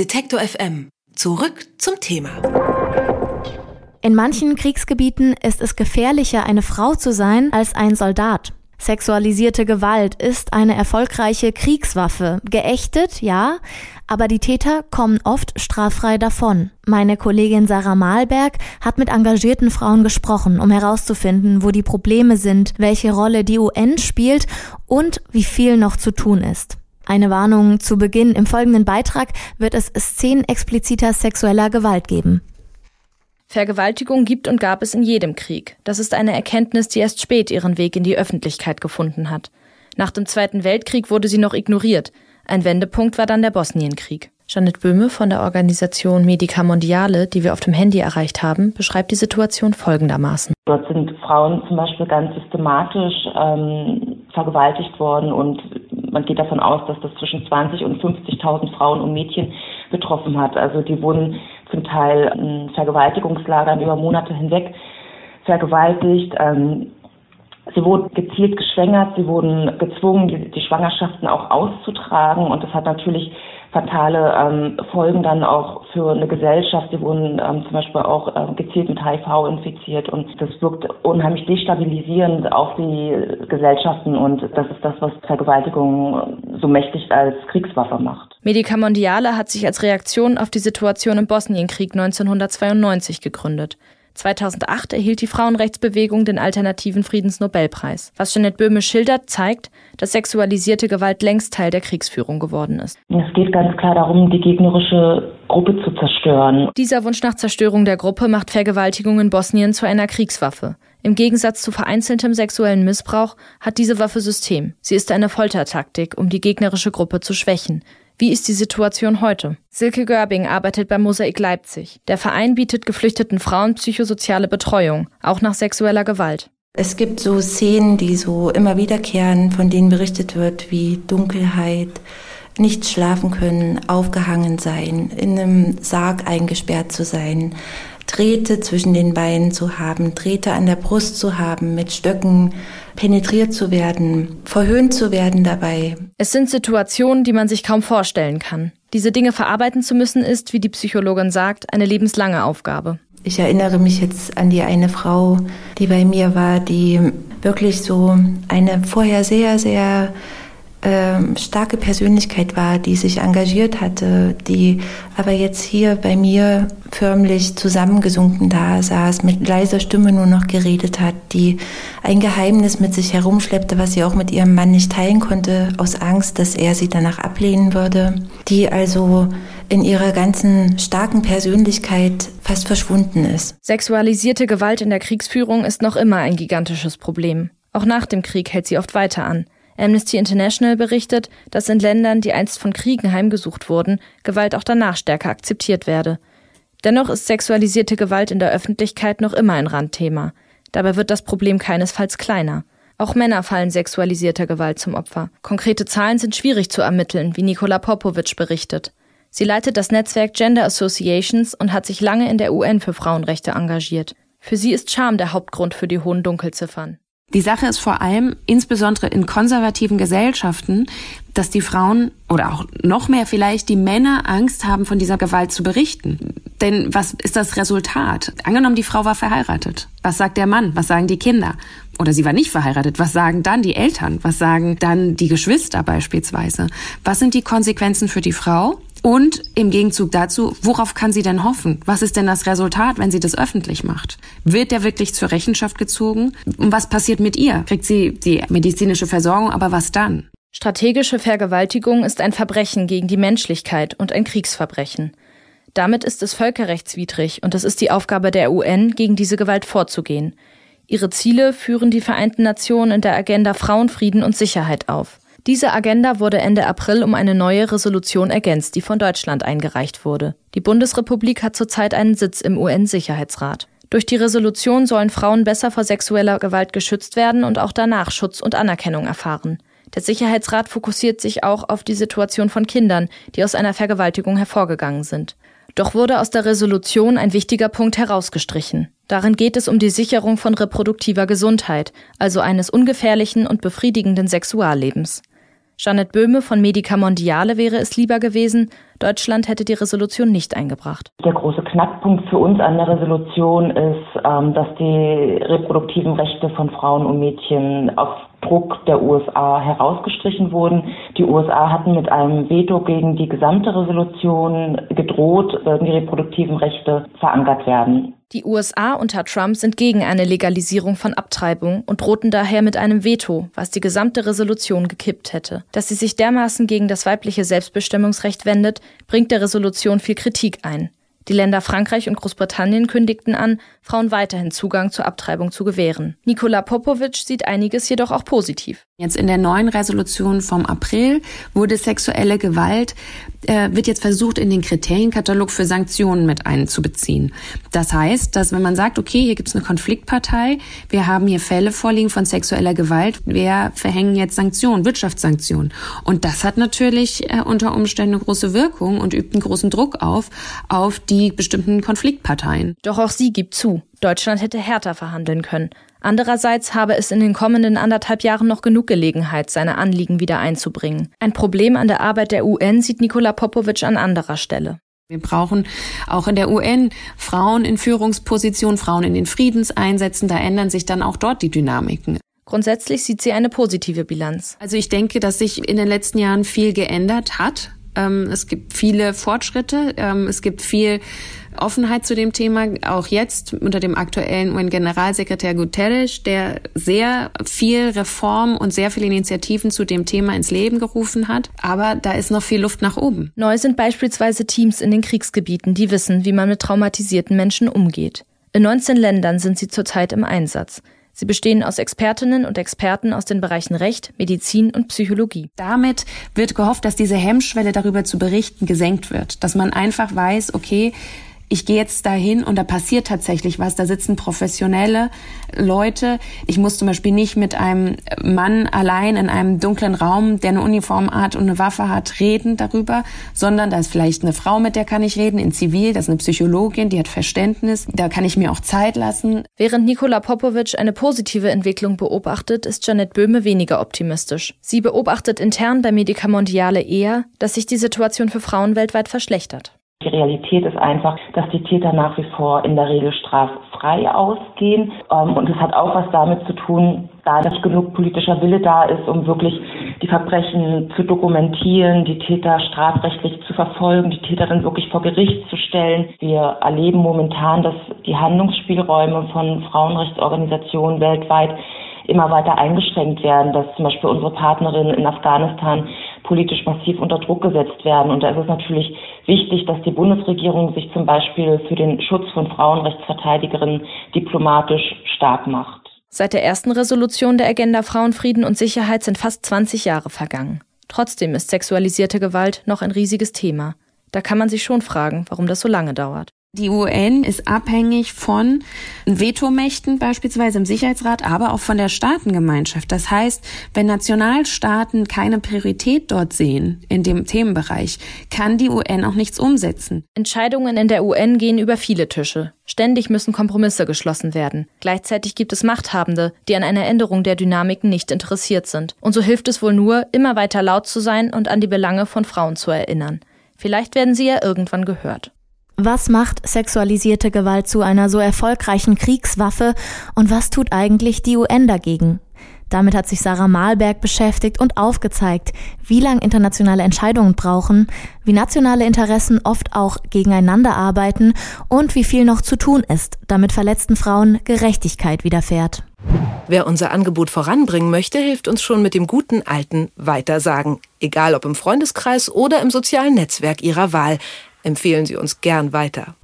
Detektor FM. Zurück zum Thema. In manchen Kriegsgebieten ist es gefährlicher, eine Frau zu sein, als ein Soldat. Sexualisierte Gewalt ist eine erfolgreiche Kriegswaffe. Geächtet, ja, aber die Täter kommen oft straffrei davon. Meine Kollegin Sarah Malberg hat mit engagierten Frauen gesprochen, um herauszufinden, wo die Probleme sind, welche Rolle die UN spielt und wie viel noch zu tun ist. Eine Warnung zu Beginn. Im folgenden Beitrag wird es Szenen expliziter sexueller Gewalt geben. Vergewaltigung gibt und gab es in jedem Krieg. Das ist eine Erkenntnis, die erst spät ihren Weg in die Öffentlichkeit gefunden hat. Nach dem Zweiten Weltkrieg wurde sie noch ignoriert. Ein Wendepunkt war dann der Bosnienkrieg. Janet Böhme von der Organisation Medica Mondiale, die wir auf dem Handy erreicht haben, beschreibt die Situation folgendermaßen. Dort sind Frauen zum Beispiel ganz systematisch ähm, vergewaltigt worden und man geht davon aus, dass das zwischen 20 und 50.000 Frauen und Mädchen betroffen hat. Also die wurden zum Teil in Vergewaltigungslagern über Monate hinweg vergewaltigt. Ähm, sie wurden gezielt geschwängert, sie wurden gezwungen, die, die Schwangerschaften auch auszutragen und das hat natürlich fatale ähm, Folgen dann auch für eine Gesellschaft. Sie wurden ähm, zum Beispiel auch ähm, gezielt mit HIV infiziert und das wirkt unheimlich destabilisierend auf die Gesellschaften und das ist das, was Vergewaltigung so mächtig als Kriegswaffe macht. Medica Mondiale hat sich als Reaktion auf die Situation im Bosnienkrieg 1992 gegründet. 2008 erhielt die Frauenrechtsbewegung den alternativen Friedensnobelpreis. Was Jeanette Böhme schildert, zeigt, dass sexualisierte Gewalt längst Teil der Kriegsführung geworden ist. Es geht ganz klar darum, die gegnerische Gruppe zu zerstören. Dieser Wunsch nach Zerstörung der Gruppe macht Vergewaltigung in Bosnien zu einer Kriegswaffe. Im Gegensatz zu vereinzeltem sexuellen Missbrauch hat diese Waffe System. Sie ist eine Foltertaktik, um die gegnerische Gruppe zu schwächen. Wie ist die Situation heute? Silke Görbing arbeitet beim Mosaik Leipzig. Der Verein bietet geflüchteten Frauen psychosoziale Betreuung, auch nach sexueller Gewalt. Es gibt so Szenen, die so immer wiederkehren, von denen berichtet wird, wie Dunkelheit, nicht schlafen können, aufgehangen sein, in einem Sarg eingesperrt zu sein, Drähte zwischen den Beinen zu haben, Drähte an der Brust zu haben, mit Stöcken penetriert zu werden, verhöhnt zu werden dabei. Es sind Situationen, die man sich kaum vorstellen kann. Diese Dinge verarbeiten zu müssen, ist, wie die Psychologin sagt, eine lebenslange Aufgabe. Ich erinnere mich jetzt an die eine Frau, die bei mir war, die wirklich so eine vorher sehr, sehr ähm, starke Persönlichkeit war, die sich engagiert hatte, die aber jetzt hier bei mir förmlich zusammengesunken da saß, mit leiser Stimme nur noch geredet hat, die ein Geheimnis mit sich herumschleppte, was sie auch mit ihrem Mann nicht teilen konnte, aus Angst, dass er sie danach ablehnen würde, die also in ihrer ganzen starken Persönlichkeit fast verschwunden ist. Sexualisierte Gewalt in der Kriegsführung ist noch immer ein gigantisches Problem. Auch nach dem Krieg hält sie oft weiter an. Amnesty International berichtet, dass in Ländern, die einst von Kriegen heimgesucht wurden, Gewalt auch danach stärker akzeptiert werde. Dennoch ist sexualisierte Gewalt in der Öffentlichkeit noch immer ein Randthema. Dabei wird das Problem keinesfalls kleiner. Auch Männer fallen sexualisierter Gewalt zum Opfer. Konkrete Zahlen sind schwierig zu ermitteln, wie Nikola Popovic berichtet. Sie leitet das Netzwerk Gender Associations und hat sich lange in der UN für Frauenrechte engagiert. Für sie ist Scham der Hauptgrund für die hohen Dunkelziffern. Die Sache ist vor allem, insbesondere in konservativen Gesellschaften, dass die Frauen oder auch noch mehr vielleicht die Männer Angst haben, von dieser Gewalt zu berichten. Denn was ist das Resultat? Angenommen, die Frau war verheiratet. Was sagt der Mann? Was sagen die Kinder? Oder sie war nicht verheiratet. Was sagen dann die Eltern? Was sagen dann die Geschwister beispielsweise? Was sind die Konsequenzen für die Frau? Und im Gegenzug dazu, worauf kann sie denn hoffen? Was ist denn das Resultat, wenn sie das öffentlich macht? Wird der wirklich zur Rechenschaft gezogen? Und was passiert mit ihr? Kriegt sie die medizinische Versorgung, aber was dann? Strategische Vergewaltigung ist ein Verbrechen gegen die Menschlichkeit und ein Kriegsverbrechen. Damit ist es völkerrechtswidrig und es ist die Aufgabe der UN, gegen diese Gewalt vorzugehen. Ihre Ziele führen die Vereinten Nationen in der Agenda Frauenfrieden und Sicherheit auf. Diese Agenda wurde Ende April um eine neue Resolution ergänzt, die von Deutschland eingereicht wurde. Die Bundesrepublik hat zurzeit einen Sitz im UN-Sicherheitsrat. Durch die Resolution sollen Frauen besser vor sexueller Gewalt geschützt werden und auch danach Schutz und Anerkennung erfahren. Der Sicherheitsrat fokussiert sich auch auf die Situation von Kindern, die aus einer Vergewaltigung hervorgegangen sind. Doch wurde aus der Resolution ein wichtiger Punkt herausgestrichen. Darin geht es um die Sicherung von reproduktiver Gesundheit, also eines ungefährlichen und befriedigenden Sexuallebens. Janet Böhme von Medica Mondiale wäre es lieber gewesen, Deutschland hätte die Resolution nicht eingebracht. Der große Knackpunkt für uns an der Resolution ist, ähm, dass die reproduktiven Rechte von Frauen und Mädchen auf Druck der USA herausgestrichen wurden. Die USA hatten mit einem Veto gegen die gesamte Resolution gedroht, würden die reproduktiven Rechte verankert werden. Die USA unter Trump sind gegen eine Legalisierung von Abtreibung und drohten daher mit einem Veto, was die gesamte Resolution gekippt hätte. Dass sie sich dermaßen gegen das weibliche Selbstbestimmungsrecht wendet, bringt der Resolution viel Kritik ein. Die Länder Frankreich und Großbritannien kündigten an, Frauen weiterhin Zugang zur Abtreibung zu gewähren. Nikola Popovic sieht einiges jedoch auch positiv. Jetzt in der neuen Resolution vom April wurde sexuelle Gewalt, äh, wird jetzt versucht, in den Kriterienkatalog für Sanktionen mit einzubeziehen. Das heißt, dass wenn man sagt, okay, hier gibt es eine Konfliktpartei, wir haben hier Fälle vorliegen von sexueller Gewalt, wir verhängen jetzt Sanktionen, Wirtschaftssanktionen. Und das hat natürlich äh, unter Umständen eine große Wirkung und übt einen großen Druck auf, auf die bestimmten Konfliktparteien. Doch auch sie gibt zu, Deutschland hätte härter verhandeln können. Andererseits habe es in den kommenden anderthalb Jahren noch genug Gelegenheit, seine Anliegen wieder einzubringen. Ein Problem an der Arbeit der UN sieht Nikola Popovic an anderer Stelle. Wir brauchen auch in der UN Frauen in Führungspositionen, Frauen in den Friedenseinsätzen. Da ändern sich dann auch dort die Dynamiken. Grundsätzlich sieht sie eine positive Bilanz. Also ich denke, dass sich in den letzten Jahren viel geändert hat. Ähm, es gibt viele Fortschritte. Ähm, es gibt viel Offenheit zu dem Thema, auch jetzt unter dem aktuellen UN-Generalsekretär Guterres, der sehr viel Reform und sehr viele Initiativen zu dem Thema ins Leben gerufen hat. Aber da ist noch viel Luft nach oben. Neu sind beispielsweise Teams in den Kriegsgebieten, die wissen, wie man mit traumatisierten Menschen umgeht. In 19 Ländern sind sie zurzeit im Einsatz. Sie bestehen aus Expertinnen und Experten aus den Bereichen Recht, Medizin und Psychologie. Damit wird gehofft, dass diese Hemmschwelle darüber zu berichten gesenkt wird, dass man einfach weiß, okay, ich gehe jetzt dahin und da passiert tatsächlich was. Da sitzen professionelle Leute. Ich muss zum Beispiel nicht mit einem Mann allein in einem dunklen Raum, der eine Uniform hat und eine Waffe hat, reden darüber, sondern da ist vielleicht eine Frau, mit der kann ich reden, in Zivil, das ist eine Psychologin, die hat Verständnis, da kann ich mir auch Zeit lassen. Während Nikola Popovic eine positive Entwicklung beobachtet, ist Janet Böhme weniger optimistisch. Sie beobachtet intern bei Medica Mondiale eher, dass sich die Situation für Frauen weltweit verschlechtert. Die Realität ist einfach, dass die Täter nach wie vor in der Regel straffrei ausgehen. Ähm, und es hat auch was damit zu tun, da nicht genug politischer Wille da ist, um wirklich die Verbrechen zu dokumentieren, die Täter strafrechtlich zu verfolgen, die Täter dann wirklich vor Gericht zu stellen. Wir erleben momentan, dass die Handlungsspielräume von Frauenrechtsorganisationen weltweit immer weiter eingeschränkt werden, dass zum Beispiel unsere Partnerinnen in Afghanistan politisch massiv unter Druck gesetzt werden. Und da ist es natürlich wichtig, dass die Bundesregierung sich zum Beispiel für den Schutz von Frauenrechtsverteidigerinnen diplomatisch stark macht. Seit der ersten Resolution der Agenda Frauenfrieden und Sicherheit sind fast 20 Jahre vergangen. Trotzdem ist sexualisierte Gewalt noch ein riesiges Thema. Da kann man sich schon fragen, warum das so lange dauert. Die UN ist abhängig von Vetomächten beispielsweise im Sicherheitsrat, aber auch von der Staatengemeinschaft. Das heißt, wenn Nationalstaaten keine Priorität dort sehen in dem Themenbereich, kann die UN auch nichts umsetzen. Entscheidungen in der UN gehen über viele Tische. Ständig müssen Kompromisse geschlossen werden. Gleichzeitig gibt es Machthabende, die an einer Änderung der Dynamiken nicht interessiert sind. Und so hilft es wohl nur, immer weiter laut zu sein und an die Belange von Frauen zu erinnern. Vielleicht werden sie ja irgendwann gehört. Was macht sexualisierte Gewalt zu einer so erfolgreichen Kriegswaffe und was tut eigentlich die UN dagegen? Damit hat sich Sarah Malberg beschäftigt und aufgezeigt, wie lang internationale Entscheidungen brauchen, wie nationale Interessen oft auch gegeneinander arbeiten und wie viel noch zu tun ist, damit verletzten Frauen Gerechtigkeit widerfährt. Wer unser Angebot voranbringen möchte, hilft uns schon mit dem guten alten Weitersagen. Egal ob im Freundeskreis oder im sozialen Netzwerk Ihrer Wahl empfehlen Sie uns gern weiter.